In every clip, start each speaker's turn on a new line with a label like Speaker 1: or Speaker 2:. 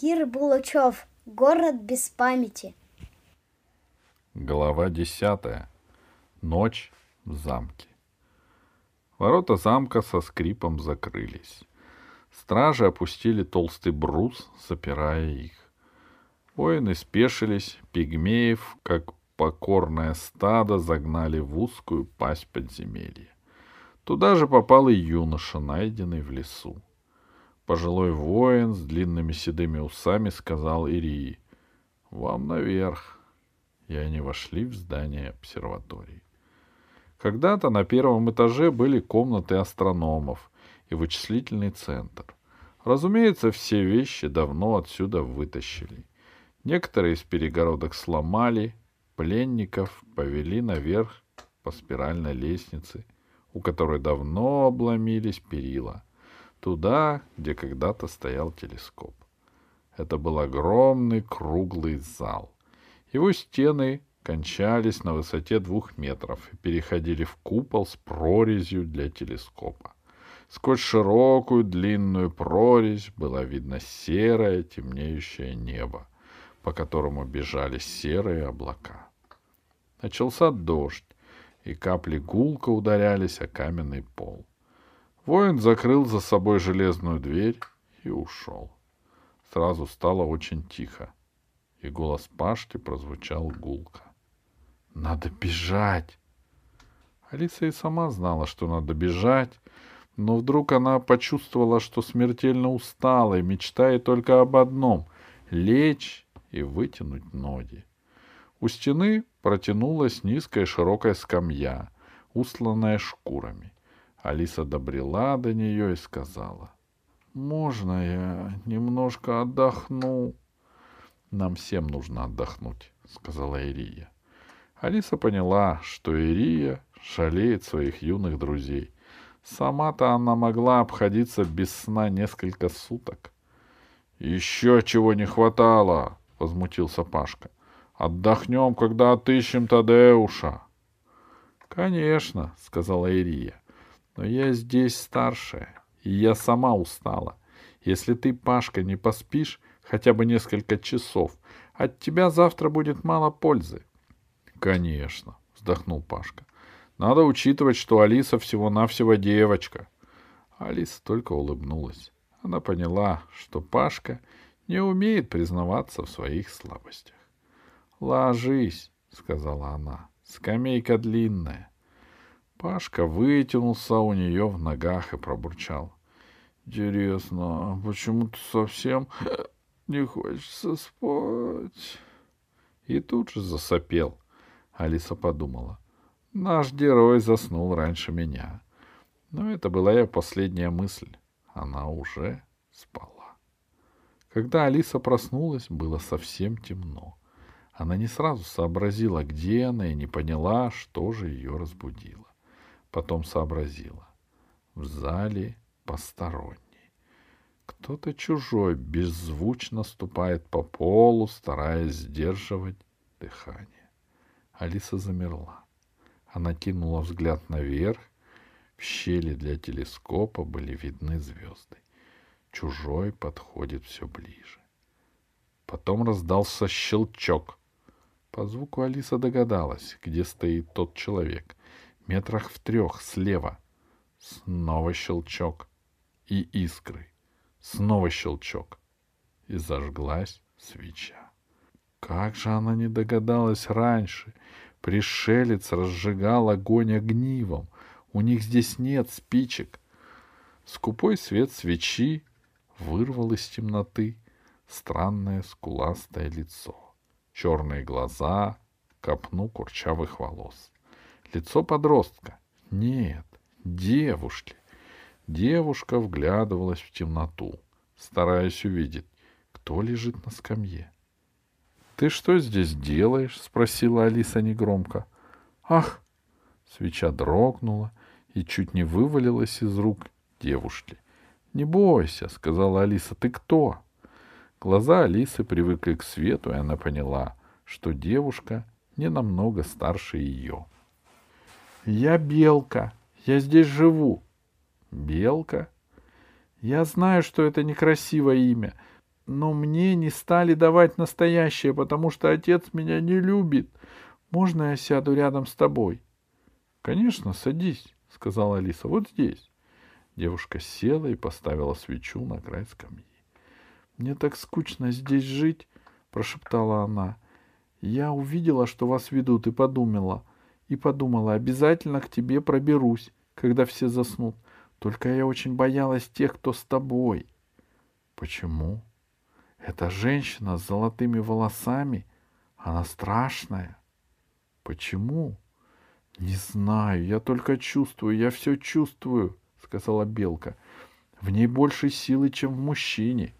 Speaker 1: Кир Булычев. Город без памяти.
Speaker 2: Глава десятая. Ночь в замке. Ворота замка со скрипом закрылись. Стражи опустили толстый брус, запирая их. Воины спешились, пигмеев, как покорное стадо, загнали в узкую пасть подземелья. Туда же попал и юноша, найденный в лесу. Пожилой воин с длинными седыми усами сказал Ирии, «Вам наверх». И они вошли в здание обсерватории. Когда-то на первом этаже были комнаты астрономов и вычислительный центр. Разумеется, все вещи давно отсюда вытащили. Некоторые из перегородок сломали, пленников повели наверх по спиральной лестнице, у которой давно обломились перила, туда, где когда-то стоял телескоп. Это был огромный круглый зал. Его стены кончались на высоте двух метров и переходили в купол с прорезью для телескопа. Сквозь широкую длинную прорезь было видно серое темнеющее небо, по которому бежали серые облака. Начался дождь, и капли гулко ударялись о каменный пол. Воин закрыл за собой железную дверь и ушел. Сразу стало очень тихо, и голос Пашки прозвучал гулко. Надо бежать. Алиса и сама знала, что надо бежать, но вдруг она почувствовала, что смертельно устала и мечтает только об одном — лечь и вытянуть ноги. У стены протянулась низкая широкая скамья, устланная шкурами. Алиса добрела до нее и сказала, «Можно я немножко отдохну?» «Нам всем нужно отдохнуть», — сказала Ирия. Алиса поняла, что Ирия жалеет своих юных друзей. Сама-то она могла обходиться без сна несколько суток. «Еще чего не хватало!» — возмутился Пашка. «Отдохнем, когда отыщем Тадеуша!» «Конечно», — сказала Ирия, — «но я здесь старшая, и я сама устала. Если ты, Пашка, не поспишь хотя бы несколько часов, от тебя завтра будет мало пользы. Конечно, вздохнул Пашка. Надо учитывать, что Алиса всего-навсего девочка. Алиса только улыбнулась. Она поняла, что Пашка не умеет признаваться в своих слабостях. «Ложись», — сказала она, — «скамейка длинная». Пашка вытянулся у нее в ногах и пробурчал. «Интересно, а почему-то совсем не хочется спать?» И тут же засопел, Алиса подумала. Наш герой заснул раньше меня. Но это была ее последняя мысль. Она уже спала. Когда Алиса проснулась, было совсем темно. Она не сразу сообразила, где она, и не поняла, что же ее разбудило. Потом сообразила. В зале посторонний. Кто-то чужой беззвучно ступает по полу, стараясь сдерживать дыхание. Алиса замерла. Она кинула взгляд наверх. В щели для телескопа были видны звезды. Чужой подходит все ближе. Потом раздался щелчок. По звуку Алиса догадалась, где стоит тот человек. Метрах в трех слева. Снова щелчок. И искры. Снова щелчок. И зажглась свеча. Как же она не догадалась раньше? Пришелец разжигал огонь огнивом. У них здесь нет спичек. Скупой свет свечи вырвал из темноты странное скуластое лицо, черные глаза, копну курчавых волос. Лицо подростка. Нет, девушки. Девушка вглядывалась в темноту, стараясь увидеть, кто лежит на скамье. «Ты что здесь делаешь?» — спросила Алиса негромко. «Ах!» Свеча дрогнула и чуть не вывалилась из рук девушки. «Не бойся», — сказала Алиса, — «ты кто?» Глаза Алисы привыкли к свету, и она поняла, что девушка не намного старше ее. «Я Белка. Я здесь живу». «Белка?» «Я знаю, что это некрасивое имя, но мне не стали давать настоящее, потому что отец меня не любит. Можно я сяду рядом с тобой? — Конечно, садись, — сказала Алиса, — вот здесь. Девушка села и поставила свечу на край скамьи. — Мне так скучно здесь жить, — прошептала она. — Я увидела, что вас ведут, и подумала, и подумала, обязательно к тебе проберусь, когда все заснут. Только я очень боялась тех, кто с тобой. — Почему? — Эта женщина с золотыми волосами, она страшная. — Почему? — Не знаю, я только чувствую, я все чувствую, — сказала Белка. — В ней больше силы, чем в мужчине.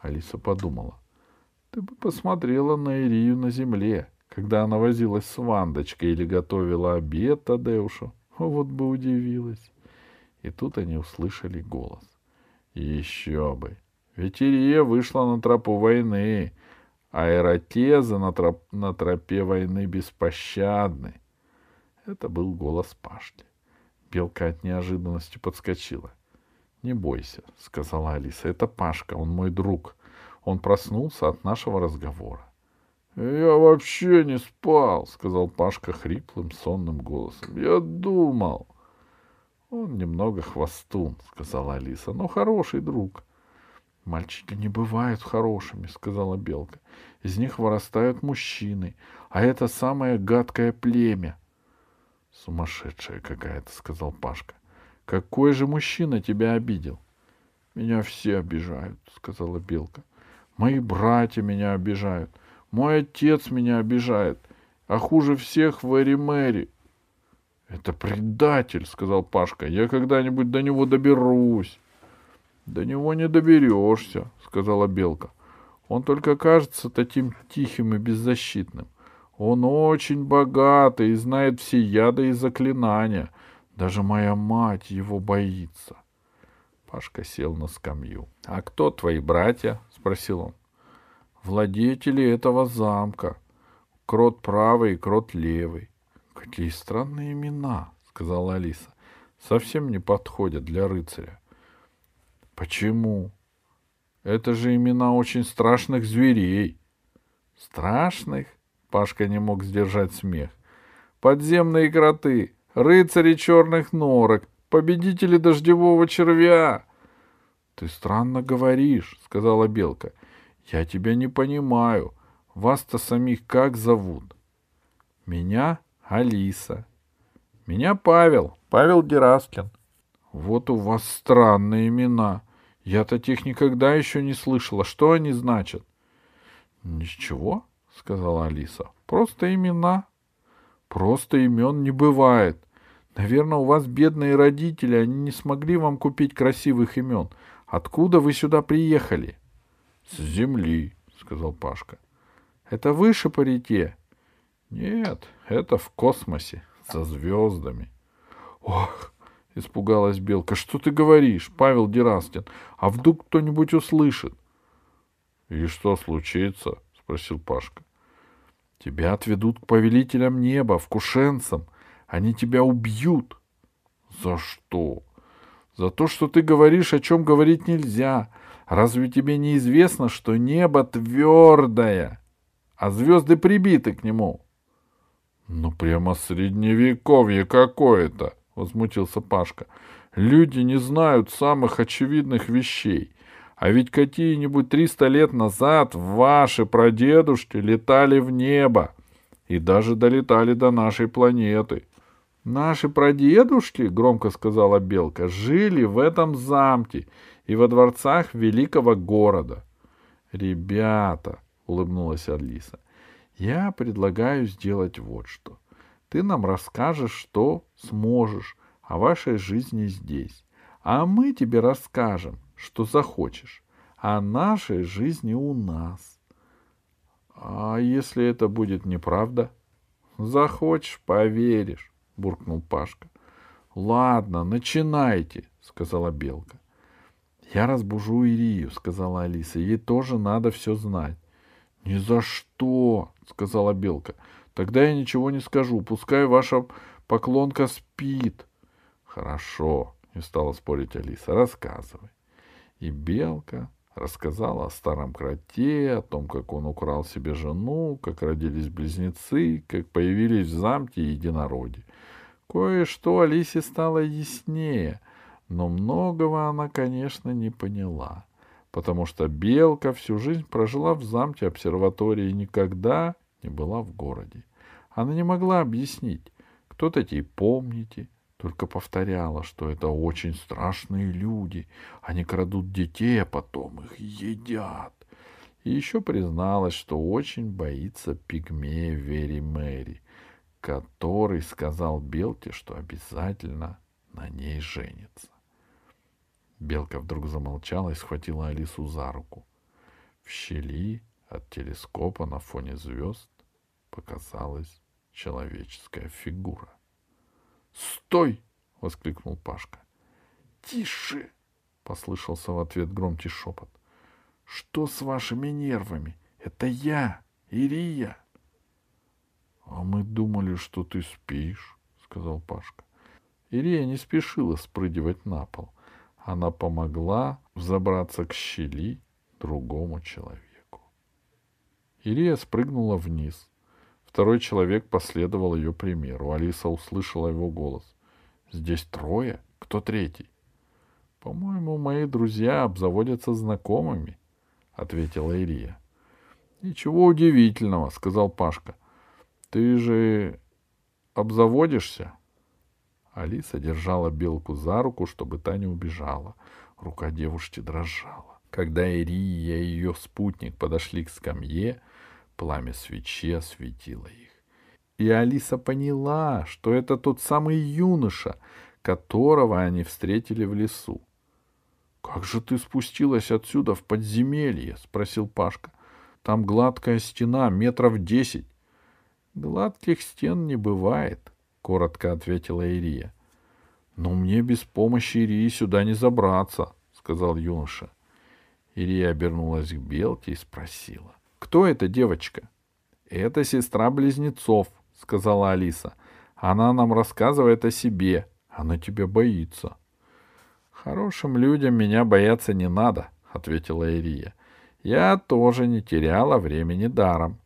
Speaker 2: Алиса подумала. — Ты бы посмотрела на Ирию на земле, когда она возилась с Вандочкой или готовила обед Тадеушу. Вот бы удивилась. И тут они услышали голос. Еще бы. Ведь Ирия вышла на тропу войны, а Эротеза на, троп... на тропе войны беспощадны. Это был голос Пашки. Белка от неожиданности подскочила. — Не бойся, — сказала Алиса, — это Пашка, он мой друг. Он проснулся от нашего разговора. — Я вообще не спал, — сказал Пашка хриплым, сонным голосом. — Я думал. Он немного хвостун, сказала Алиса, но хороший друг. Мальчики не бывают хорошими, сказала Белка. Из них вырастают мужчины, а это самое гадкое племя. Сумасшедшая какая-то, сказал Пашка. Какой же мужчина тебя обидел? Меня все обижают, сказала Белка. Мои братья меня обижают. Мой отец меня обижает. А хуже всех Вэри Мэри. Это предатель, сказал Пашка. Я когда-нибудь до него доберусь. До него не доберешься, сказала Белка. Он только кажется таким тихим и беззащитным. Он очень богатый и знает все яды и заклинания. Даже моя мать его боится. Пашка сел на скамью. — А кто твои братья? — спросил он. — Владетели этого замка. Крот правый и крот левый. Какие странные имена, сказала Алиса. Совсем не подходят для рыцаря. Почему? Это же имена очень страшных зверей. Страшных? Пашка не мог сдержать смех. Подземные кроты, рыцари черных норок, победители дождевого червя. Ты странно говоришь, сказала Белка. Я тебя не понимаю. Вас-то самих как зовут? Меня Алиса. Меня Павел, Павел Гераскин. Вот у вас странные имена. Я таких никогда еще не слышала. Что они значат? Ничего, сказала Алиса. Просто имена. Просто имен не бывает. Наверное, у вас бедные родители, они не смогли вам купить красивых имен. Откуда вы сюда приехали? С земли, сказал Пашка. Это выше по реке? Нет, это в космосе, со звездами. Ох, испугалась Белка. Что ты говоришь, Павел Дерастин? А вдруг кто-нибудь услышит? И что случится? спросил Пашка. Тебя отведут к повелителям неба, в кушенцам. Они тебя убьют. За что? За то, что ты говоришь, о чем говорить нельзя. Разве тебе не известно, что небо твердое, а звезды прибиты к нему? Ну, прямо средневековье какое-то, возмутился Пашка. Люди не знают самых очевидных вещей. А ведь какие-нибудь триста лет назад ваши прадедушки летали в небо и даже долетали до нашей планеты. Наши прадедушки, громко сказала Белка, жили в этом замке и во дворцах великого города. Ребята, улыбнулась Алиса, я предлагаю сделать вот что. Ты нам расскажешь, что сможешь о вашей жизни здесь, а мы тебе расскажем, что захочешь о нашей жизни у нас. А если это будет неправда? Захочешь, поверишь, буркнул Пашка. Ладно, начинайте, сказала Белка. Я разбужу Ирию, сказала Алиса. Ей тоже надо все знать. Ни за что, сказала Белка. Тогда я ничего не скажу. Пускай ваша поклонка спит. Хорошо, не стала спорить Алиса. Рассказывай. И Белка Рассказала о старом кроте, о том, как он украл себе жену, как родились близнецы, как появились в замке единороги. Кое-что Алисе стало яснее, но многого она, конечно, не поняла, потому что Белка всю жизнь прожила в замке обсерватории и никогда не была в городе. Она не могла объяснить, кто такие помните, только повторяла, что это очень страшные люди. Они крадут детей, а потом их едят. И еще призналась, что очень боится пигмея Вери Мэри, который сказал Белке, что обязательно на ней женится. Белка вдруг замолчала и схватила Алису за руку. В щели от телескопа на фоне звезд показалась человеческая фигура. «Стой!» — воскликнул Пашка. «Тише!» — послышался в ответ громкий шепот. «Что с вашими нервами? Это я, Ирия!» «А мы думали, что ты спишь», — сказал Пашка. Ирия не спешила спрыгивать на пол. Она помогла взобраться к щели другому человеку. Ирия спрыгнула вниз. Второй человек последовал ее примеру. Алиса услышала его голос. «Здесь трое? Кто третий?» «По-моему, мои друзья обзаводятся знакомыми», — ответила Ирия. «Ничего удивительного», — сказал Пашка. «Ты же обзаводишься?» Алиса держала белку за руку, чтобы та не убежала. Рука девушки дрожала. Когда Ирия и ее спутник подошли к скамье, Пламя свечи осветило их. И Алиса поняла, что это тот самый юноша, которого они встретили в лесу. — Как же ты спустилась отсюда в подземелье? — спросил Пашка. — Там гладкая стена, метров десять. — Гладких стен не бывает, — коротко ответила Ирия. — Но мне без помощи Ирии сюда не забраться, — сказал юноша. Ирия обернулась к Белке и спросила. Кто эта девочка? Это сестра близнецов, сказала Алиса. Она нам рассказывает о себе. Она тебя боится. Хорошим людям меня бояться не надо, ответила Ирия. Я тоже не теряла времени даром.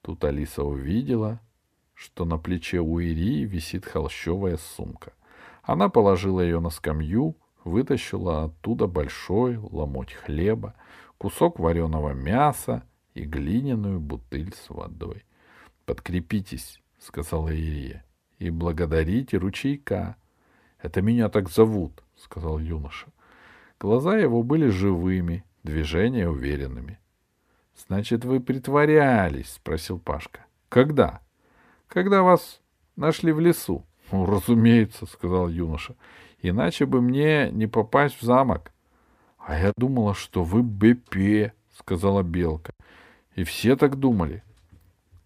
Speaker 2: Тут Алиса увидела, что на плече у Ирии висит холщовая сумка. Она положила ее на скамью, вытащила оттуда большой ломоть хлеба, кусок вареного мяса и глиняную бутыль с водой. «Подкрепитесь», — сказала Ирия, — «и благодарите ручейка». «Это меня так зовут», — сказал юноша. Глаза его были живыми, движения уверенными. «Значит, вы притворялись?» — спросил Пашка. «Когда?» «Когда вас нашли в лесу». «Ну, разумеется», — сказал юноша. «Иначе бы мне не попасть в замок». «А я думала, что вы БП», — сказала Белка. И все так думали.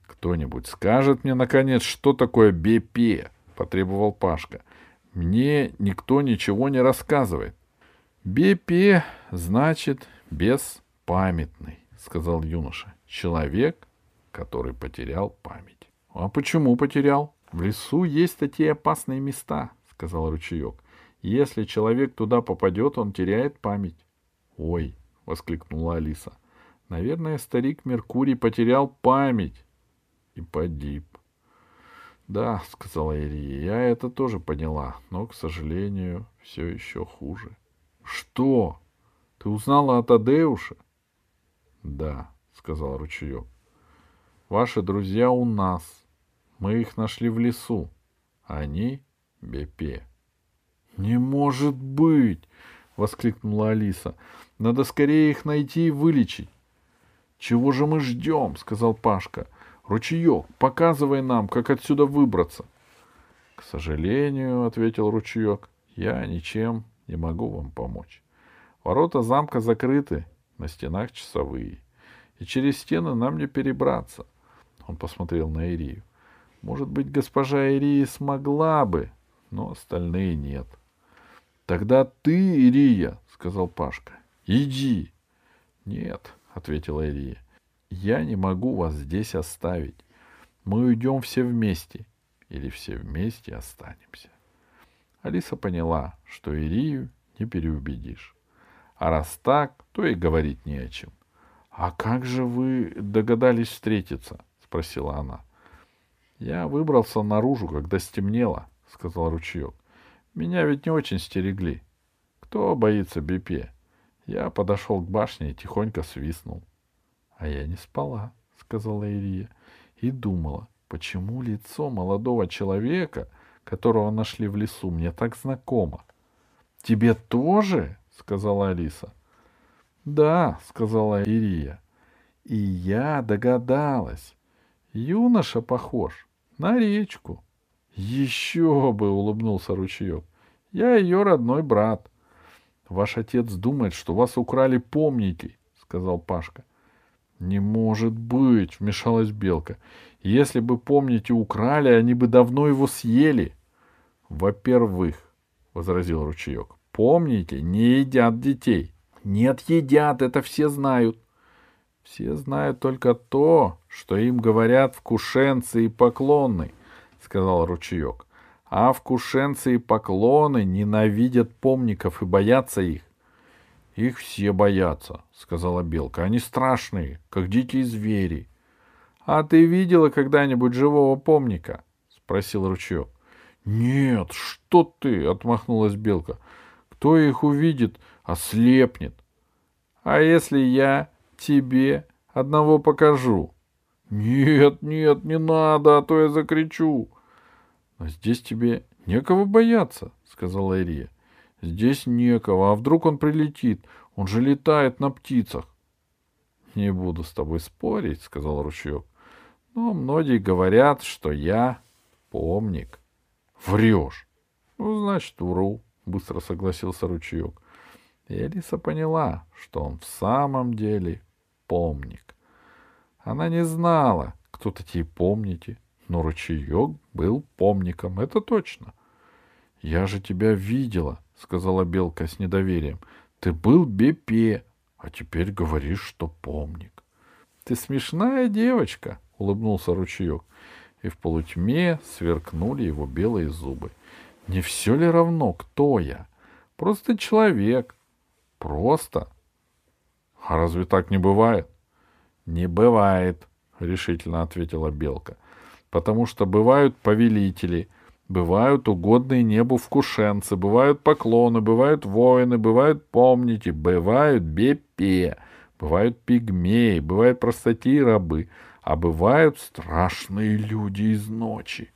Speaker 2: Кто-нибудь скажет мне, наконец, что такое БП? Потребовал Пашка. Мне никто ничего не рассказывает. БП значит беспамятный, сказал юноша. Человек, который потерял память. А почему потерял? В лесу есть такие опасные места, сказал ручеек. Если человек туда попадет, он теряет память. Ой, воскликнула Алиса. Наверное, старик Меркурий потерял память и погиб. Да, сказала Ирия, я это тоже поняла, но, к сожалению, все еще хуже. Что? Ты узнала о Тадеуше? Да, сказал ручеек. Ваши друзья у нас. Мы их нашли в лесу. Они — Бепе. Не может быть! воскликнула Алиса. Надо скорее их найти и вылечить. «Чего же мы ждем?» — сказал Пашка. «Ручеек, показывай нам, как отсюда выбраться». «К сожалению», — ответил ручеек, — «я ничем не могу вам помочь. Ворота замка закрыты, на стенах часовые, и через стены нам не перебраться». Он посмотрел на Ирию. «Может быть, госпожа Ирия смогла бы, но остальные нет». «Тогда ты, Ирия», — сказал Пашка, — «иди». «Нет», ответила Ирия. Я не могу вас здесь оставить. Мы уйдем все вместе. Или все вместе останемся. Алиса поняла, что Ирию не переубедишь. А раз так, то и говорить не о чем. — А как же вы догадались встретиться? — спросила она. — Я выбрался наружу, когда стемнело, — сказал ручеек. — Меня ведь не очень стерегли. Кто боится Бипе? Я подошел к башне и тихонько свистнул. — А я не спала, — сказала Ирия, и думала, почему лицо молодого человека, которого нашли в лесу, мне так знакомо. — Тебе тоже? — сказала Алиса. — Да, — сказала Ирия. — И я догадалась. Юноша похож на речку. — Еще бы, — улыбнулся ручеек. — Я ее родной брат. — Ваш отец думает, что вас украли помники, — сказал Пашка. — Не может быть, — вмешалась Белка. — Если бы помните украли, они бы давно его съели. — Во-первых, — возразил ручеек, Помните, не едят детей. Нет, едят, это все знают. Все знают только то, что им говорят вкушенцы и поклонны, сказал ручеек. А вкушенцы и поклоны ненавидят помников и боятся их. Их все боятся, сказала белка. Они страшные, как дикие звери. А ты видела когда-нибудь живого помника? спросил ручеек. Нет, что ты, отмахнулась белка. Кто их увидит, ослепнет. А если я тебе одного покажу? Нет, нет, не надо, а то я закричу. Но здесь тебе некого бояться, сказала Ирия. Здесь некого, а вдруг он прилетит? Он же летает на птицах. Не буду с тобой спорить, сказал ручеек. Но многие говорят, что я помник. Врешь. Ну, значит, вру. — быстро согласился ручеек. И Алиса поняла, что он в самом деле помник. Она не знала, кто такие помники, но ручеек был помником, это точно. — Я же тебя видела, — сказала Белка с недоверием. — Ты был Бепе, а теперь говоришь, что помник. — Ты смешная девочка, — улыбнулся ручеек, и в полутьме сверкнули его белые зубы. — не все ли равно, кто я? Просто человек. Просто. А разве так не бывает? Не бывает, решительно ответила Белка. Потому что бывают повелители, бывают угодные небу вкушенцы, бывают поклоны, бывают воины, бывают помники, бывают бепе, бывают пигмеи, бывают простоти рабы, а бывают страшные люди из ночи.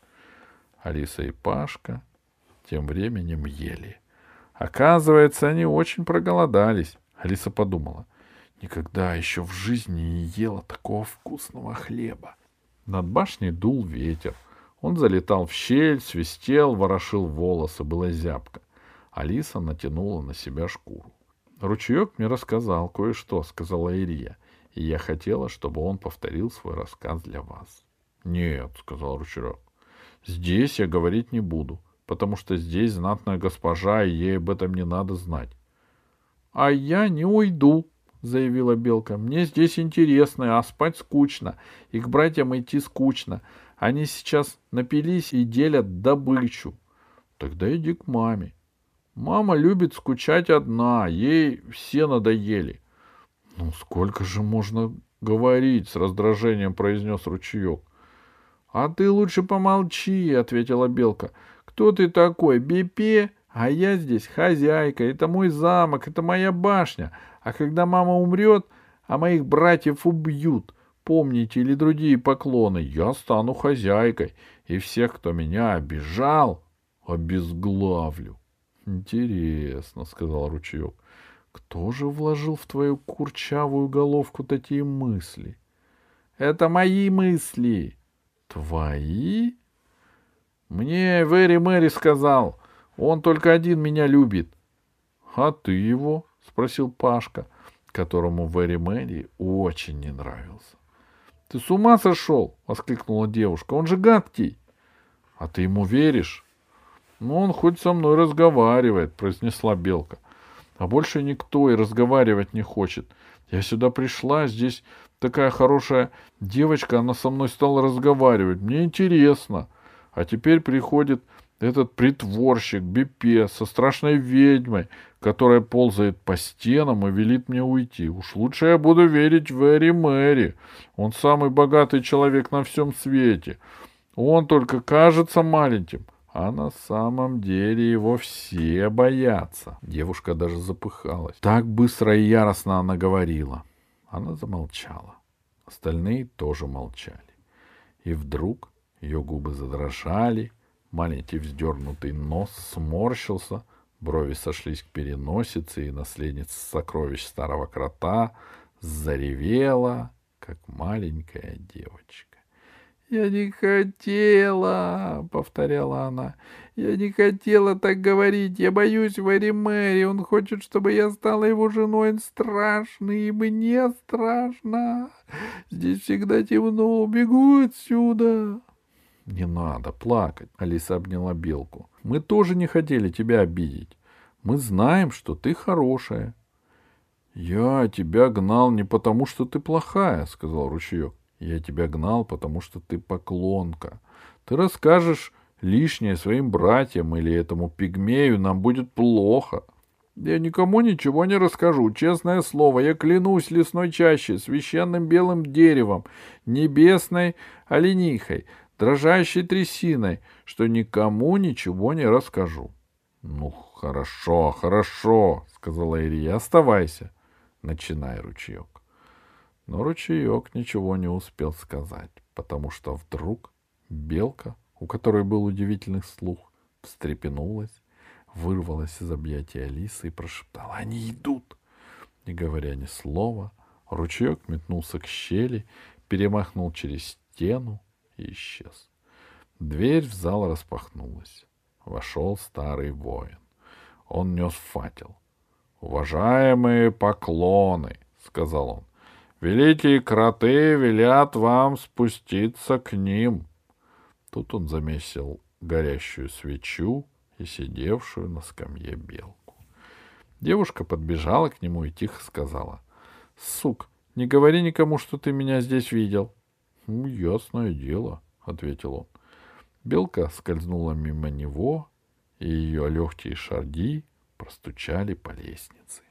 Speaker 2: Алиса и Пашка тем временем ели. Оказывается, они очень проголодались. Алиса подумала. Никогда еще в жизни не ела такого вкусного хлеба. Над башней дул ветер. Он залетал в щель, свистел, ворошил волосы, было зябко. Алиса натянула на себя шкуру. «Ручеек мне рассказал кое-что», — сказала Ирия, — «и я хотела, чтобы он повторил свой рассказ для вас». «Нет», — сказал ручеек, — «здесь я говорить не буду потому что здесь знатная госпожа, и ей об этом не надо знать. — А я не уйду, — заявила Белка. — Мне здесь интересно, а спать скучно, и к братьям идти скучно. Они сейчас напились и делят добычу. Тогда иди к маме. Мама любит скучать одна, ей все надоели. — Ну, сколько же можно говорить, — с раздражением произнес ручеек. — А ты лучше помолчи, — ответила Белка. — кто ты такой? Бипе? А я здесь хозяйка, это мой замок, это моя башня. А когда мама умрет, а моих братьев убьют, помните, или другие поклоны, я стану хозяйкой, и всех, кто меня обижал, обезглавлю. Интересно, сказал ручеек. Кто же вложил в твою курчавую головку такие мысли? Это мои мысли. Твои? Мне Вэри Мэри сказал, он только один меня любит. — А ты его? — спросил Пашка, которому Вэри Мэри очень не нравился. — Ты с ума сошел? — воскликнула девушка. — Он же гадкий. — А ты ему веришь? — Ну, он хоть со мной разговаривает, — произнесла Белка. — А больше никто и разговаривать не хочет. Я сюда пришла, здесь такая хорошая девочка, она со мной стала разговаривать. Мне интересно. — а теперь приходит Этот притворщик, Бипе, со страшной ведьмой, которая ползает по стенам и велит мне уйти. Уж лучше я буду верить в Эри Мэри. Он самый богатый человек на всем свете. Он только кажется маленьким, а на самом деле его все боятся. Девушка даже запыхалась. Так быстро и яростно она говорила. Она замолчала. Остальные тоже молчали. И вдруг ее губы задрожали, маленький вздернутый нос сморщился, брови сошлись к переносице, и наследница сокровищ старого крота заревела, как маленькая девочка. «Я не хотела!» — повторяла она. «Я не хотела так говорить. Я боюсь Вэри Мэри. Он хочет, чтобы я стала его женой. Он страшный, и мне страшно. Здесь всегда темно. Бегу отсюда!» «Не надо плакать!» — Алиса обняла Белку. «Мы тоже не хотели тебя обидеть. Мы знаем, что ты хорошая». «Я тебя гнал не потому, что ты плохая», — сказал ручеек. Я тебя гнал, потому что ты поклонка. Ты расскажешь лишнее своим братьям или этому пигмею, нам будет плохо. Я никому ничего не расскажу, честное слово. Я клянусь лесной чаще, священным белым деревом, небесной оленихой, дрожащей трясиной, что никому ничего не расскажу. — Ну, хорошо, хорошо, — сказала Ирия, — оставайся. Начинай, ручеек. Но ручеек ничего не успел сказать, потому что вдруг белка, у которой был удивительный слух, встрепенулась, вырвалась из объятия Алисы и прошептала «Они идут!». Не говоря ни слова, ручеек метнулся к щели, перемахнул через стену исчез. Дверь в зал распахнулась. Вошел старый воин. Он нес факел. «Уважаемые поклоны!» — сказал он. Великие кроты велят вам спуститься к ним. Тут он замесил горящую свечу и сидевшую на скамье белку. Девушка подбежала к нему и тихо сказала. — Сук, не говори никому, что ты меня здесь видел. — ясное дело, — ответил он. Белка скользнула мимо него, и ее легкие шаги простучали по лестнице.